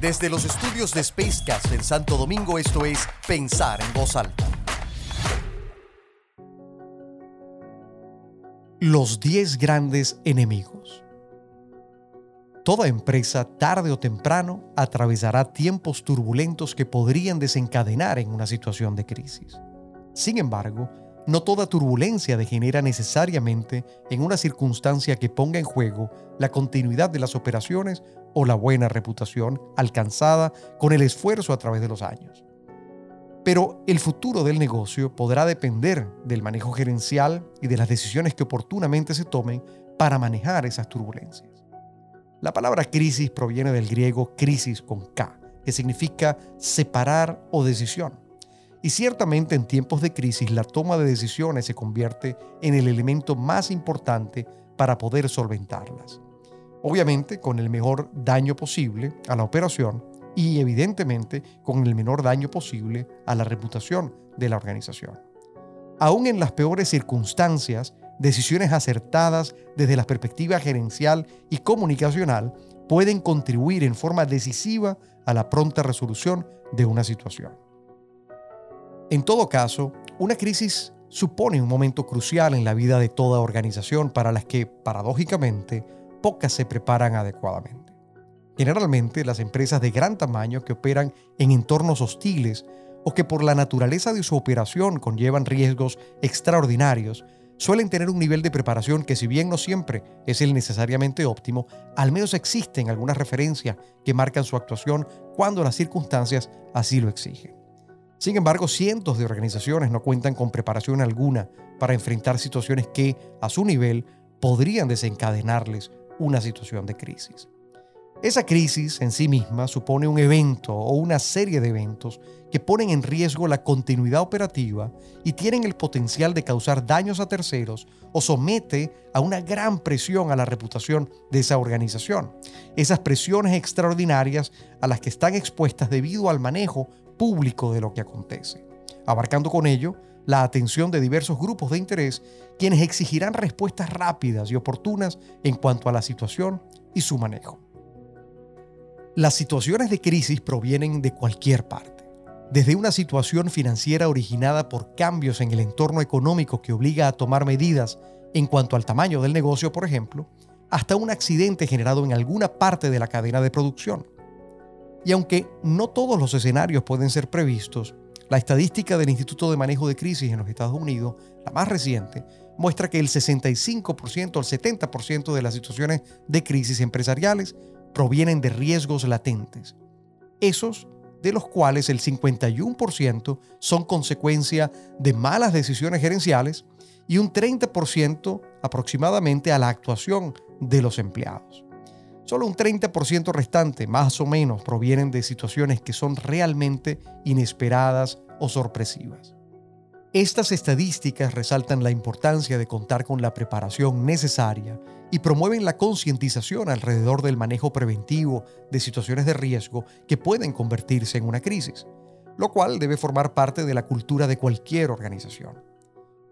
Desde los estudios de Spacecast en Santo Domingo, esto es Pensar en Voz Alta. Los 10 grandes enemigos. Toda empresa, tarde o temprano, atravesará tiempos turbulentos que podrían desencadenar en una situación de crisis. Sin embargo, no toda turbulencia degenera necesariamente en una circunstancia que ponga en juego la continuidad de las operaciones o la buena reputación alcanzada con el esfuerzo a través de los años. Pero el futuro del negocio podrá depender del manejo gerencial y de las decisiones que oportunamente se tomen para manejar esas turbulencias. La palabra crisis proviene del griego crisis con K, que significa separar o decisión. Y ciertamente en tiempos de crisis la toma de decisiones se convierte en el elemento más importante para poder solventarlas. Obviamente con el mejor daño posible a la operación y evidentemente con el menor daño posible a la reputación de la organización. Aún en las peores circunstancias, decisiones acertadas desde la perspectiva gerencial y comunicacional pueden contribuir en forma decisiva a la pronta resolución de una situación. En todo caso, una crisis supone un momento crucial en la vida de toda organización para las que, paradójicamente, pocas se preparan adecuadamente. Generalmente, las empresas de gran tamaño que operan en entornos hostiles o que por la naturaleza de su operación conllevan riesgos extraordinarios, suelen tener un nivel de preparación que si bien no siempre es el necesariamente óptimo, al menos existen algunas referencias que marcan su actuación cuando las circunstancias así lo exigen. Sin embargo, cientos de organizaciones no cuentan con preparación alguna para enfrentar situaciones que, a su nivel, podrían desencadenarles una situación de crisis. Esa crisis en sí misma supone un evento o una serie de eventos que ponen en riesgo la continuidad operativa y tienen el potencial de causar daños a terceros o somete a una gran presión a la reputación de esa organización. Esas presiones extraordinarias a las que están expuestas debido al manejo público de lo que acontece, abarcando con ello la atención de diversos grupos de interés quienes exigirán respuestas rápidas y oportunas en cuanto a la situación y su manejo. Las situaciones de crisis provienen de cualquier parte, desde una situación financiera originada por cambios en el entorno económico que obliga a tomar medidas en cuanto al tamaño del negocio, por ejemplo, hasta un accidente generado en alguna parte de la cadena de producción. Y aunque no todos los escenarios pueden ser previstos, la estadística del Instituto de Manejo de Crisis en los Estados Unidos, la más reciente, muestra que el 65% al 70% de las situaciones de crisis empresariales provienen de riesgos latentes, esos de los cuales el 51% son consecuencia de malas decisiones gerenciales y un 30% aproximadamente a la actuación de los empleados. Solo un 30% restante, más o menos, provienen de situaciones que son realmente inesperadas o sorpresivas. Estas estadísticas resaltan la importancia de contar con la preparación necesaria y promueven la concientización alrededor del manejo preventivo de situaciones de riesgo que pueden convertirse en una crisis, lo cual debe formar parte de la cultura de cualquier organización.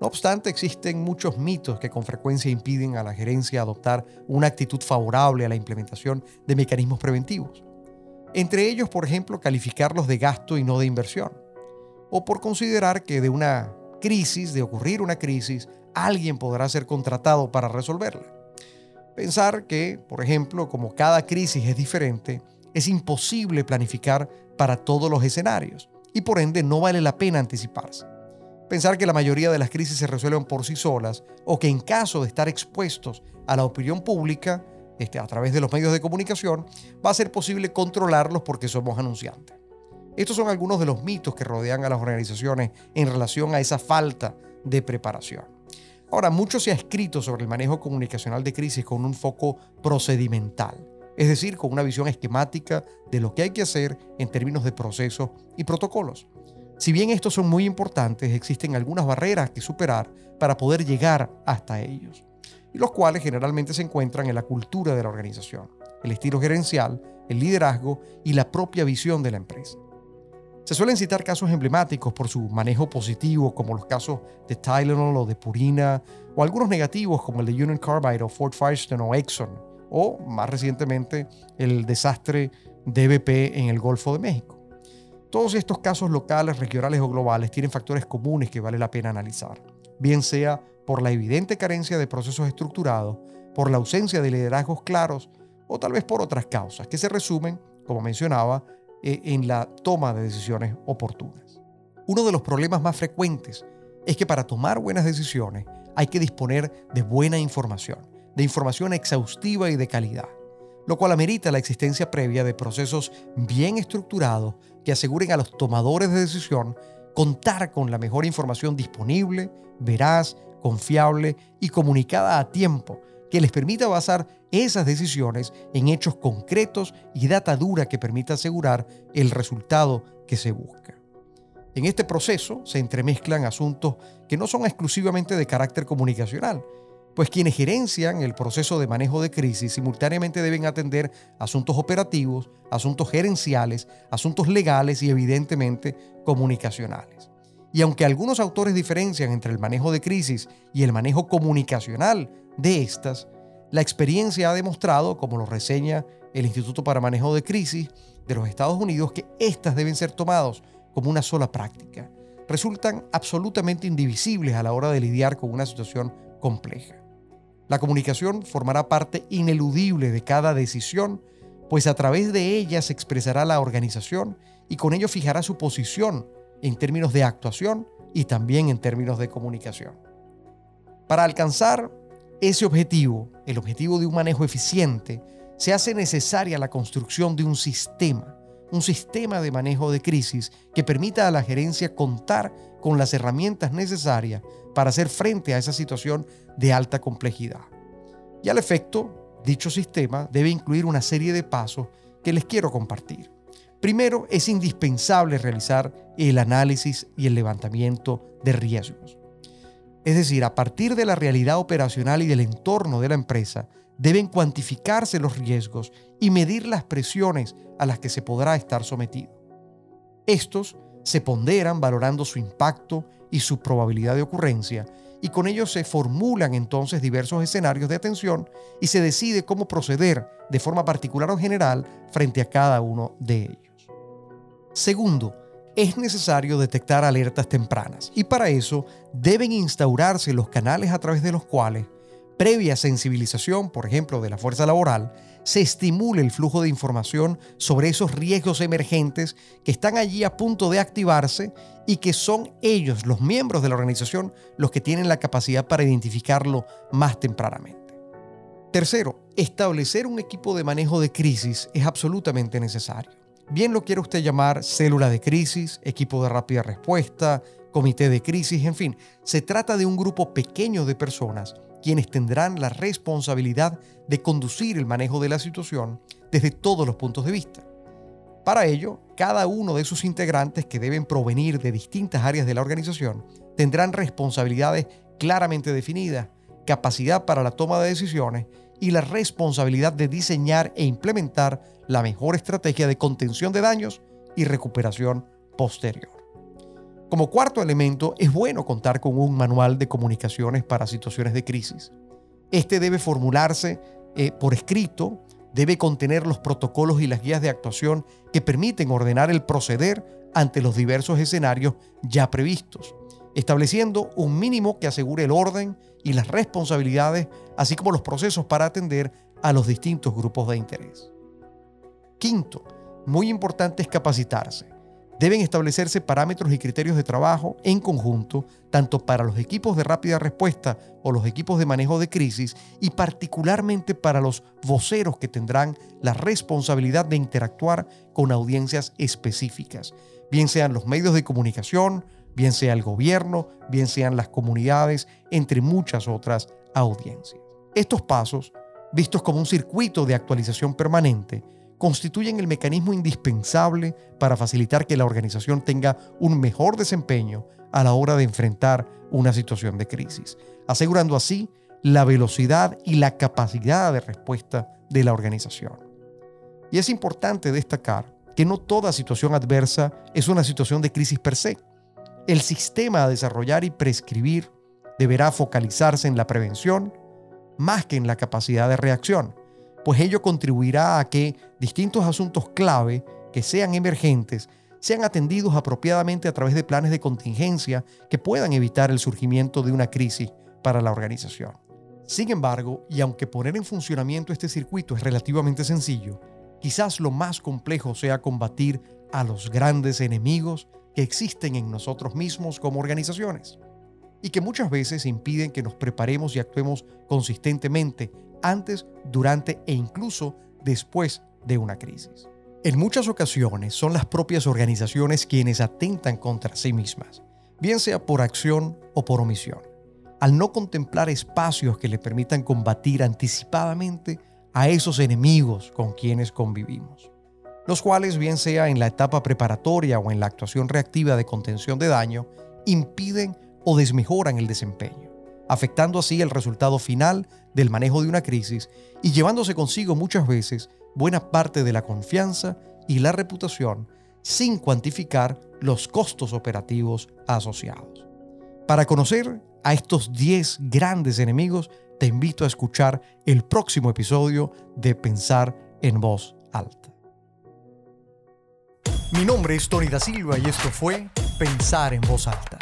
No obstante, existen muchos mitos que con frecuencia impiden a la gerencia adoptar una actitud favorable a la implementación de mecanismos preventivos. Entre ellos, por ejemplo, calificarlos de gasto y no de inversión o por considerar que de una crisis, de ocurrir una crisis, alguien podrá ser contratado para resolverla. Pensar que, por ejemplo, como cada crisis es diferente, es imposible planificar para todos los escenarios y por ende no vale la pena anticiparse. Pensar que la mayoría de las crisis se resuelven por sí solas o que en caso de estar expuestos a la opinión pública, este, a través de los medios de comunicación, va a ser posible controlarlos porque somos anunciantes. Estos son algunos de los mitos que rodean a las organizaciones en relación a esa falta de preparación. Ahora, mucho se ha escrito sobre el manejo comunicacional de crisis con un foco procedimental, es decir, con una visión esquemática de lo que hay que hacer en términos de procesos y protocolos. Si bien estos son muy importantes, existen algunas barreras que superar para poder llegar hasta ellos, y los cuales generalmente se encuentran en la cultura de la organización, el estilo gerencial, el liderazgo y la propia visión de la empresa. Se suelen citar casos emblemáticos por su manejo positivo, como los casos de Tylenol o de Purina, o algunos negativos como el de Union Carbide o Ford Firestone o Exxon, o más recientemente el desastre DBP en el Golfo de México. Todos estos casos locales, regionales o globales tienen factores comunes que vale la pena analizar, bien sea por la evidente carencia de procesos estructurados, por la ausencia de liderazgos claros o tal vez por otras causas que se resumen, como mencionaba, eh, en la toma de decisiones oportunas. Uno de los problemas más frecuentes es que para tomar buenas decisiones hay que disponer de buena información, de información exhaustiva y de calidad, lo cual amerita la existencia previa de procesos bien estructurados que aseguren a los tomadores de decisión contar con la mejor información disponible, veraz, confiable y comunicada a tiempo, que les permita basar esas decisiones en hechos concretos y data dura que permita asegurar el resultado que se busca. En este proceso se entremezclan asuntos que no son exclusivamente de carácter comunicacional, pues quienes gerencian el proceso de manejo de crisis simultáneamente deben atender asuntos operativos, asuntos gerenciales, asuntos legales y evidentemente comunicacionales. Y aunque algunos autores diferencian entre el manejo de crisis y el manejo comunicacional de estas, la experiencia ha demostrado, como lo reseña el Instituto para Manejo de Crisis de los Estados Unidos, que éstas deben ser tomados como una sola práctica. Resultan absolutamente indivisibles a la hora de lidiar con una situación compleja. La comunicación formará parte ineludible de cada decisión, pues a través de ella se expresará la organización y con ello fijará su posición en términos de actuación y también en términos de comunicación. Para alcanzar ese objetivo, el objetivo de un manejo eficiente, se hace necesaria la construcción de un sistema, un sistema de manejo de crisis que permita a la gerencia contar con las herramientas necesarias para hacer frente a esa situación de alta complejidad. Y al efecto, dicho sistema debe incluir una serie de pasos que les quiero compartir. Primero, es indispensable realizar el análisis y el levantamiento de riesgos. Es decir, a partir de la realidad operacional y del entorno de la empresa, deben cuantificarse los riesgos y medir las presiones a las que se podrá estar sometido. Estos se ponderan valorando su impacto y su probabilidad de ocurrencia, y con ello se formulan entonces diversos escenarios de atención y se decide cómo proceder de forma particular o general frente a cada uno de ellos. Segundo, es necesario detectar alertas tempranas y para eso deben instaurarse los canales a través de los cuales, previa sensibilización, por ejemplo, de la fuerza laboral, se estimule el flujo de información sobre esos riesgos emergentes que están allí a punto de activarse y que son ellos, los miembros de la organización, los que tienen la capacidad para identificarlo más tempranamente. Tercero, establecer un equipo de manejo de crisis es absolutamente necesario. Bien lo quiere usted llamar célula de crisis, equipo de rápida respuesta, comité de crisis, en fin, se trata de un grupo pequeño de personas quienes tendrán la responsabilidad de conducir el manejo de la situación desde todos los puntos de vista. Para ello, cada uno de sus integrantes que deben provenir de distintas áreas de la organización tendrán responsabilidades claramente definidas, capacidad para la toma de decisiones y la responsabilidad de diseñar e implementar la mejor estrategia de contención de daños y recuperación posterior. Como cuarto elemento, es bueno contar con un manual de comunicaciones para situaciones de crisis. Este debe formularse eh, por escrito, debe contener los protocolos y las guías de actuación que permiten ordenar el proceder ante los diversos escenarios ya previstos, estableciendo un mínimo que asegure el orden y las responsabilidades, así como los procesos para atender a los distintos grupos de interés. Quinto, muy importante es capacitarse. Deben establecerse parámetros y criterios de trabajo en conjunto, tanto para los equipos de rápida respuesta o los equipos de manejo de crisis y particularmente para los voceros que tendrán la responsabilidad de interactuar con audiencias específicas, bien sean los medios de comunicación, bien sea el gobierno, bien sean las comunidades, entre muchas otras audiencias. Estos pasos, vistos como un circuito de actualización permanente, constituyen el mecanismo indispensable para facilitar que la organización tenga un mejor desempeño a la hora de enfrentar una situación de crisis, asegurando así la velocidad y la capacidad de respuesta de la organización. Y es importante destacar que no toda situación adversa es una situación de crisis per se. El sistema a desarrollar y prescribir deberá focalizarse en la prevención más que en la capacidad de reacción, pues ello contribuirá a que distintos asuntos clave que sean emergentes sean atendidos apropiadamente a través de planes de contingencia que puedan evitar el surgimiento de una crisis para la organización. Sin embargo, y aunque poner en funcionamiento este circuito es relativamente sencillo, quizás lo más complejo sea combatir a los grandes enemigos que existen en nosotros mismos como organizaciones y que muchas veces impiden que nos preparemos y actuemos consistentemente antes, durante e incluso después de una crisis. En muchas ocasiones son las propias organizaciones quienes atentan contra sí mismas, bien sea por acción o por omisión, al no contemplar espacios que le permitan combatir anticipadamente a esos enemigos con quienes convivimos, los cuales, bien sea en la etapa preparatoria o en la actuación reactiva de contención de daño, impiden o desmejoran el desempeño, afectando así el resultado final del manejo de una crisis y llevándose consigo muchas veces buena parte de la confianza y la reputación sin cuantificar los costos operativos asociados. Para conocer a estos 10 grandes enemigos, te invito a escuchar el próximo episodio de Pensar en Voz Alta. Mi nombre es Tony da Silva y esto fue Pensar en Voz Alta